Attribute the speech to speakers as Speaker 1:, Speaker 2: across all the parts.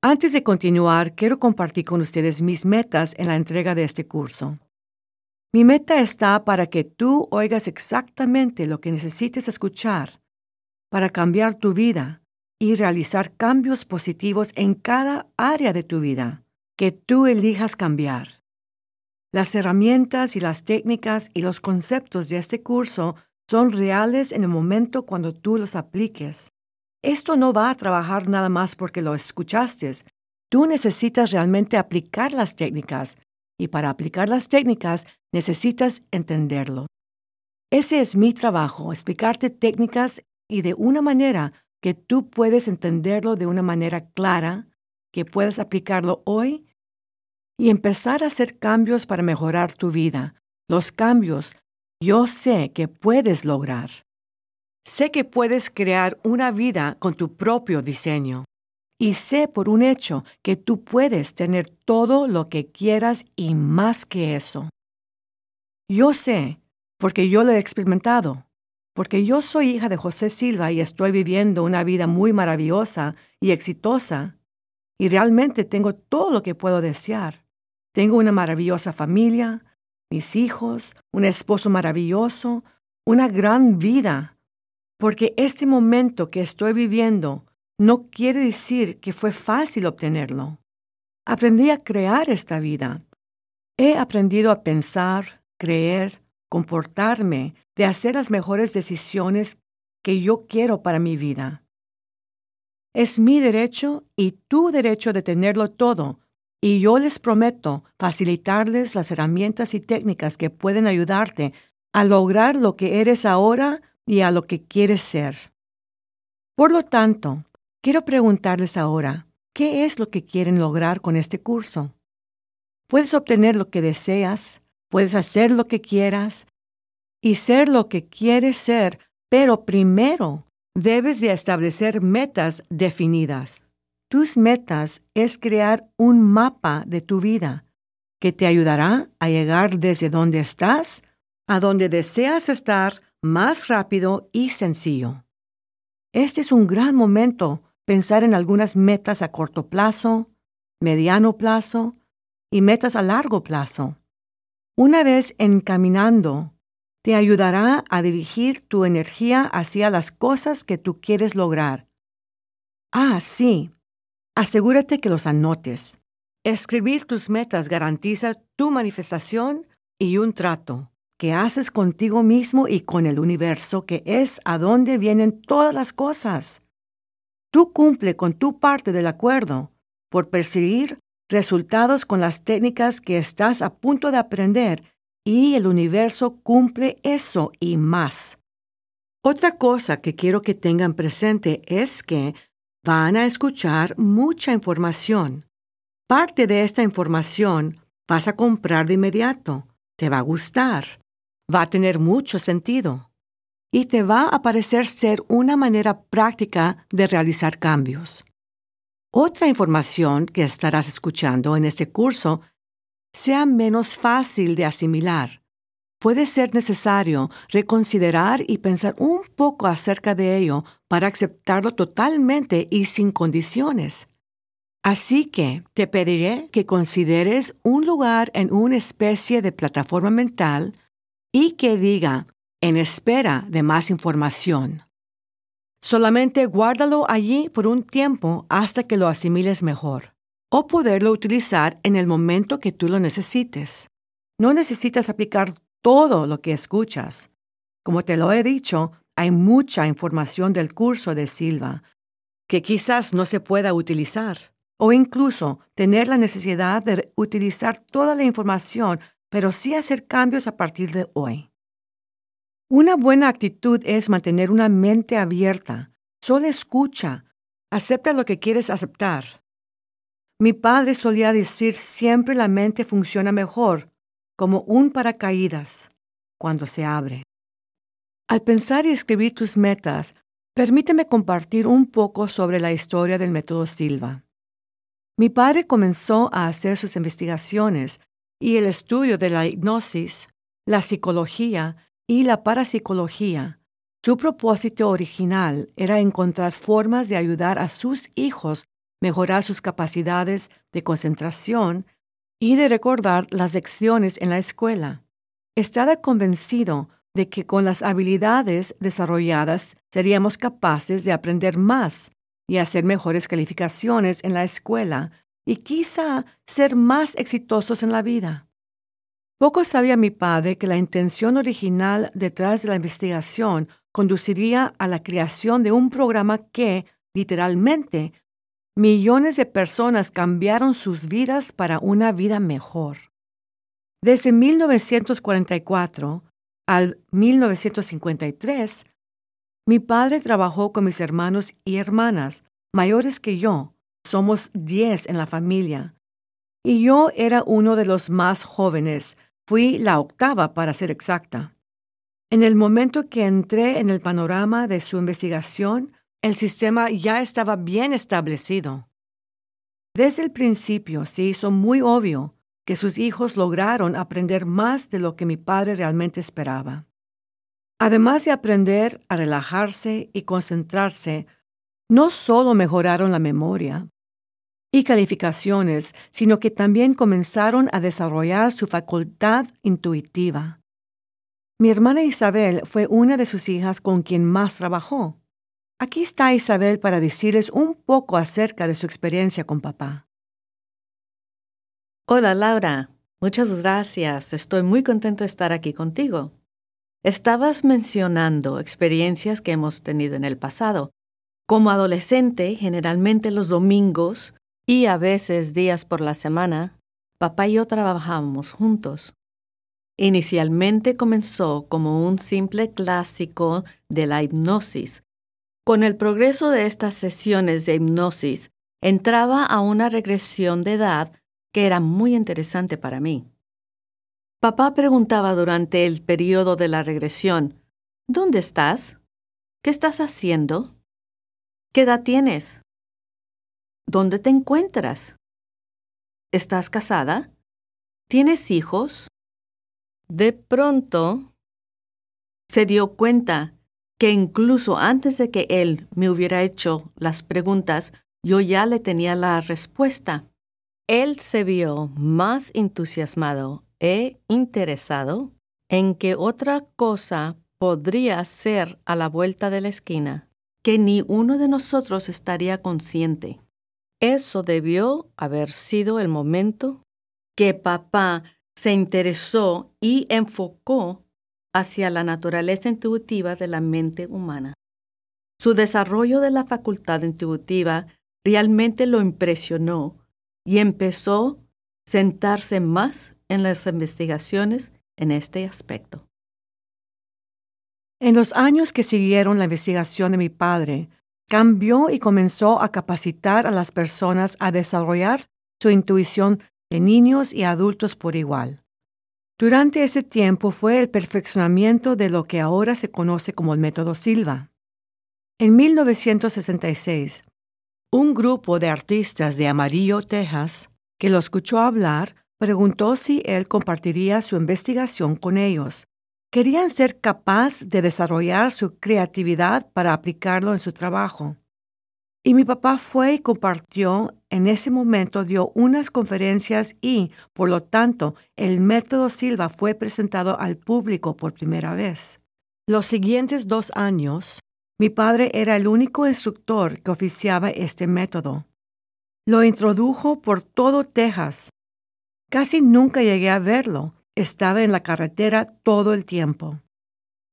Speaker 1: Antes de continuar, quiero compartir con ustedes mis metas en la entrega de este curso. Mi meta está para que tú oigas exactamente lo que necesites escuchar para cambiar tu vida y realizar cambios positivos en cada área de tu vida que tú elijas cambiar. Las herramientas y las técnicas y los conceptos de este curso son reales en el momento cuando tú los apliques. Esto no va a trabajar nada más porque lo escuchaste. Tú necesitas realmente aplicar las técnicas y para aplicar las técnicas necesitas entenderlo. Ese es mi trabajo, explicarte técnicas y de una manera que tú puedes entenderlo de una manera clara, que puedas aplicarlo hoy y empezar a hacer cambios para mejorar tu vida. Los cambios yo sé que puedes lograr. Sé que puedes crear una vida con tu propio diseño y sé por un hecho que tú puedes tener todo lo que quieras y más que eso. Yo sé, porque yo lo he experimentado, porque yo soy hija de José Silva y estoy viviendo una vida muy maravillosa y exitosa, y realmente tengo todo lo que puedo desear. Tengo una maravillosa familia, mis hijos, un esposo maravilloso, una gran vida, porque este momento que estoy viviendo no quiere decir que fue fácil obtenerlo. Aprendí a crear esta vida. He aprendido a pensar, creer, comportarme, de hacer las mejores decisiones que yo quiero para mi vida. Es mi derecho y tu derecho de tenerlo todo, y yo les prometo facilitarles las herramientas y técnicas que pueden ayudarte a lograr lo que eres ahora y a lo que quieres ser. Por lo tanto, Quiero preguntarles ahora, ¿qué es lo que quieren lograr con este curso? Puedes obtener lo que deseas, puedes hacer lo que quieras y ser lo que quieres ser, pero primero debes de establecer metas definidas. Tus metas es crear un mapa de tu vida que te ayudará a llegar desde donde estás a donde deseas estar más rápido y sencillo. Este es un gran momento pensar en algunas metas a corto plazo, mediano plazo y metas a largo plazo. Una vez encaminando, te ayudará a dirigir tu energía hacia las cosas que tú quieres lograr. Ah, sí. Asegúrate que los anotes. Escribir tus metas garantiza tu manifestación y un trato que haces contigo mismo y con el universo, que es a donde vienen todas las cosas. Tú cumple con tu parte del acuerdo por perseguir resultados con las técnicas que estás a punto de aprender y el universo cumple eso y más. Otra cosa que quiero que tengan presente es que van a escuchar mucha información. Parte de esta información vas a comprar de inmediato, te va a gustar, va a tener mucho sentido y te va a parecer ser una manera práctica de realizar cambios. Otra información que estarás escuchando en este curso sea menos fácil de asimilar. Puede ser necesario reconsiderar y pensar un poco acerca de ello para aceptarlo totalmente y sin condiciones. Así que te pediré que consideres un lugar en una especie de plataforma mental y que diga en espera de más información. Solamente guárdalo allí por un tiempo hasta que lo asimiles mejor, o poderlo utilizar en el momento que tú lo necesites. No necesitas aplicar todo lo que escuchas. Como te lo he dicho, hay mucha información del curso de Silva que quizás no se pueda utilizar, o incluso tener la necesidad de utilizar toda la información, pero sí hacer cambios a partir de hoy. Una buena actitud es mantener una mente abierta. Solo escucha. Acepta lo que quieres aceptar. Mi padre solía decir siempre la mente funciona mejor, como un paracaídas, cuando se abre. Al pensar y escribir tus metas, permíteme compartir un poco sobre la historia del método Silva. Mi padre comenzó a hacer sus investigaciones y el estudio de la hipnosis, la psicología y la parapsicología. Su propósito original era encontrar formas de ayudar a sus hijos mejorar sus capacidades de concentración y de recordar las lecciones en la escuela. Estaba convencido de que con las habilidades desarrolladas seríamos capaces de aprender más y hacer mejores calificaciones en la escuela y quizá ser más exitosos en la vida. Poco sabía mi padre que la intención original detrás de la investigación conduciría a la creación de un programa que, literalmente, millones de personas cambiaron sus vidas para una vida mejor. Desde 1944 al 1953, mi padre trabajó con mis hermanos y hermanas, mayores que yo. Somos diez en la familia. Y yo era uno de los más jóvenes. Fui la octava, para ser exacta. En el momento que entré en el panorama de su investigación, el sistema ya estaba bien establecido. Desde el principio se hizo muy obvio que sus hijos lograron aprender más de lo que mi padre realmente esperaba. Además de aprender a relajarse y concentrarse, no solo mejoraron la memoria y calificaciones, sino que también comenzaron a desarrollar su facultad intuitiva. Mi hermana Isabel fue una de sus hijas con quien más trabajó. Aquí está Isabel para decirles un poco acerca de su experiencia con papá.
Speaker 2: Hola Laura, muchas gracias. Estoy muy contento de estar aquí contigo. Estabas mencionando experiencias que hemos tenido en el pasado. Como adolescente, generalmente los domingos y a veces días por la semana, papá y yo trabajábamos juntos. Inicialmente comenzó como un simple clásico de la hipnosis, con el progreso de estas sesiones de hipnosis, entraba a una regresión de edad que era muy interesante para mí. Papá preguntaba durante el periodo de la regresión, ¿Dónde estás? ¿Qué estás haciendo? ¿Qué edad tienes? ¿Dónde te encuentras? ¿Estás casada? ¿Tienes hijos? De pronto se dio cuenta que incluso antes de que él me hubiera hecho las preguntas, yo ya le tenía la respuesta. Él se vio más entusiasmado e interesado en que otra cosa podría ser a la vuelta de la esquina, que ni uno de nosotros estaría consciente. Eso debió haber sido el momento que papá se interesó y enfocó hacia la naturaleza intuitiva de la mente humana. Su desarrollo de la facultad intuitiva realmente lo impresionó y empezó a sentarse más en las investigaciones en este aspecto.
Speaker 1: En los años que siguieron la investigación de mi padre, cambió y comenzó a capacitar a las personas a desarrollar su intuición de niños y adultos por igual. Durante ese tiempo fue el perfeccionamiento de lo que ahora se conoce como el método Silva. En 1966, un grupo de artistas de Amarillo, Texas, que lo escuchó hablar, preguntó si él compartiría su investigación con ellos. Querían ser capaz de desarrollar su creatividad para aplicarlo en su trabajo. Y mi papá fue y compartió, en ese momento dio unas conferencias y, por lo tanto, el método Silva fue presentado al público por primera vez. Los siguientes dos años, mi padre era el único instructor que oficiaba este método. Lo introdujo por todo Texas. Casi nunca llegué a verlo. Estaba en la carretera todo el tiempo.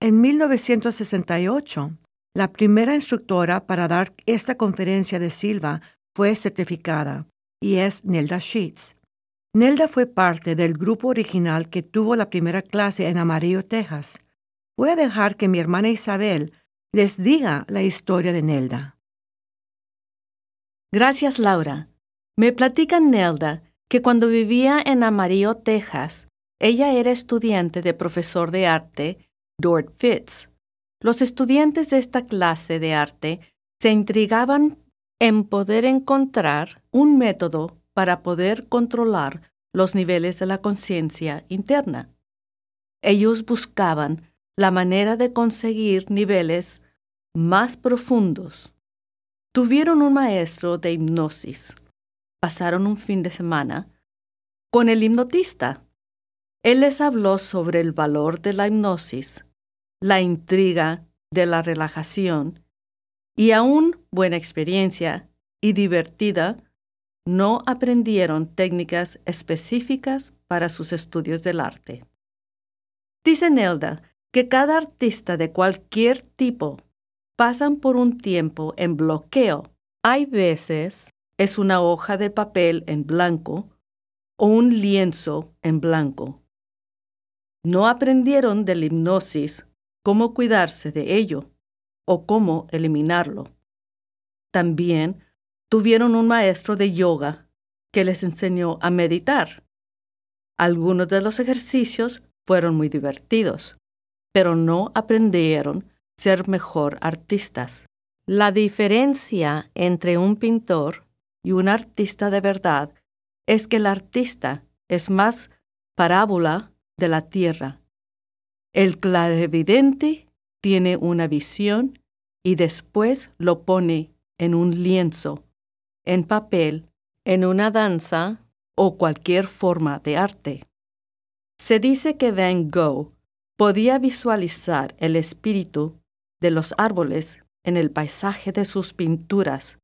Speaker 1: En 1968, la primera instructora para dar esta conferencia de Silva fue certificada y es Nelda Sheets. Nelda fue parte del grupo original que tuvo la primera clase en Amarillo, Texas. Voy a dejar que mi hermana Isabel les diga la historia de Nelda.
Speaker 2: Gracias, Laura. Me platica Nelda que cuando vivía en Amarillo, Texas, ella era estudiante de profesor de arte, Dort Fitz. Los estudiantes de esta clase de arte se intrigaban en poder encontrar un método para poder controlar los niveles de la conciencia interna. Ellos buscaban la manera de conseguir niveles más profundos. tuvieron un maestro de hipnosis. Pasaron un fin de semana con el hipnotista. Él les habló sobre el valor de la hipnosis, la intriga de la relajación y aún buena experiencia y divertida, no aprendieron técnicas específicas para sus estudios del arte. Dice Nelda que cada artista de cualquier tipo pasan por un tiempo en bloqueo. Hay veces es una hoja de papel en blanco o un lienzo en blanco. No aprendieron de la hipnosis cómo cuidarse de ello o cómo eliminarlo. También tuvieron un maestro de yoga que les enseñó a meditar. Algunos de los ejercicios fueron muy divertidos, pero no aprendieron ser mejor artistas. La diferencia entre un pintor y un artista de verdad es que el artista es más parábola de la tierra. El clarividente tiene una visión y después lo pone en un lienzo, en papel, en una danza o cualquier forma de arte. Se dice que Van Gogh podía visualizar el espíritu de los árboles en el paisaje de sus pinturas.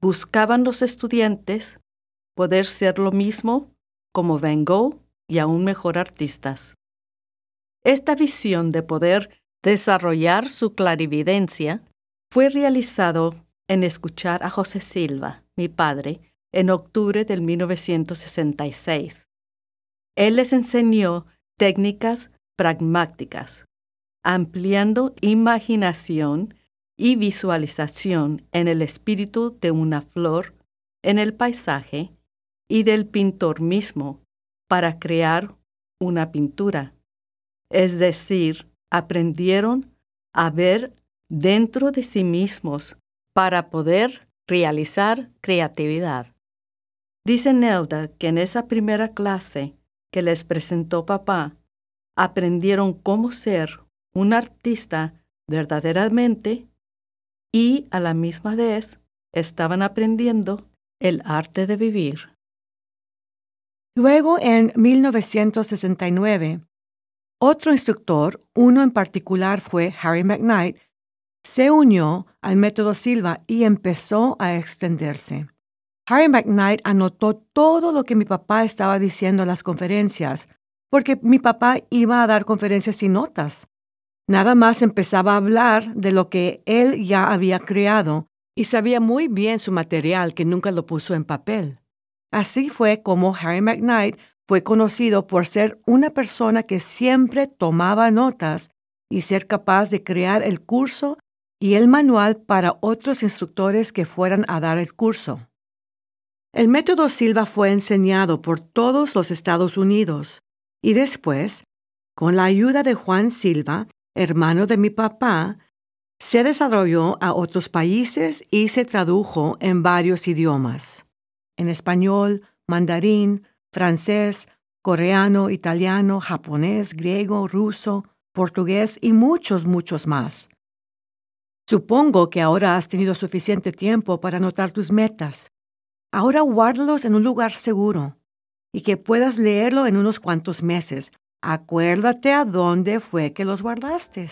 Speaker 2: Buscaban los estudiantes poder ser lo mismo como Van Gogh y aún mejor artistas. Esta visión de poder desarrollar su clarividencia fue realizado en escuchar a José Silva, mi padre, en octubre del 1966. Él les enseñó técnicas pragmáticas, ampliando imaginación y visualización en el espíritu de una flor, en el paisaje y del pintor mismo para crear una pintura. Es decir, aprendieron a ver dentro de sí mismos para poder realizar creatividad. Dice Nelda que en esa primera clase que les presentó papá, aprendieron cómo ser un artista verdaderamente y a la misma vez estaban aprendiendo el arte de vivir.
Speaker 1: Luego, en 1969, otro instructor, uno en particular fue Harry McKnight, se unió al método Silva y empezó a extenderse. Harry McKnight anotó todo lo que mi papá estaba diciendo en las conferencias, porque mi papá iba a dar conferencias sin notas. Nada más empezaba a hablar de lo que él ya había creado y sabía muy bien su material que nunca lo puso en papel. Así fue como Harry McKnight fue conocido por ser una persona que siempre tomaba notas y ser capaz de crear el curso y el manual para otros instructores que fueran a dar el curso. El método Silva fue enseñado por todos los Estados Unidos y después, con la ayuda de Juan Silva, hermano de mi papá, se desarrolló a otros países y se tradujo en varios idiomas, en español, mandarín, francés, coreano, italiano, japonés, griego, ruso, portugués y muchos, muchos más. Supongo que ahora has tenido suficiente tiempo para anotar tus metas. Ahora guárdalos en un lugar seguro y que puedas leerlo en unos cuantos meses. Acuérdate a dónde fue que los guardaste.